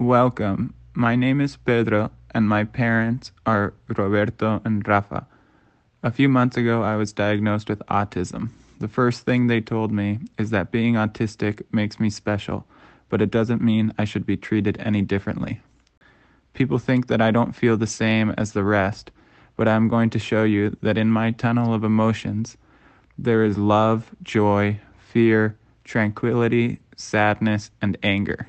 Welcome. My name is Pedro, and my parents are Roberto and Rafa. A few months ago, I was diagnosed with autism. The first thing they told me is that being autistic makes me special, but it doesn't mean I should be treated any differently. People think that I don't feel the same as the rest, but I'm going to show you that in my tunnel of emotions, there is love, joy, fear, tranquility, sadness, and anger.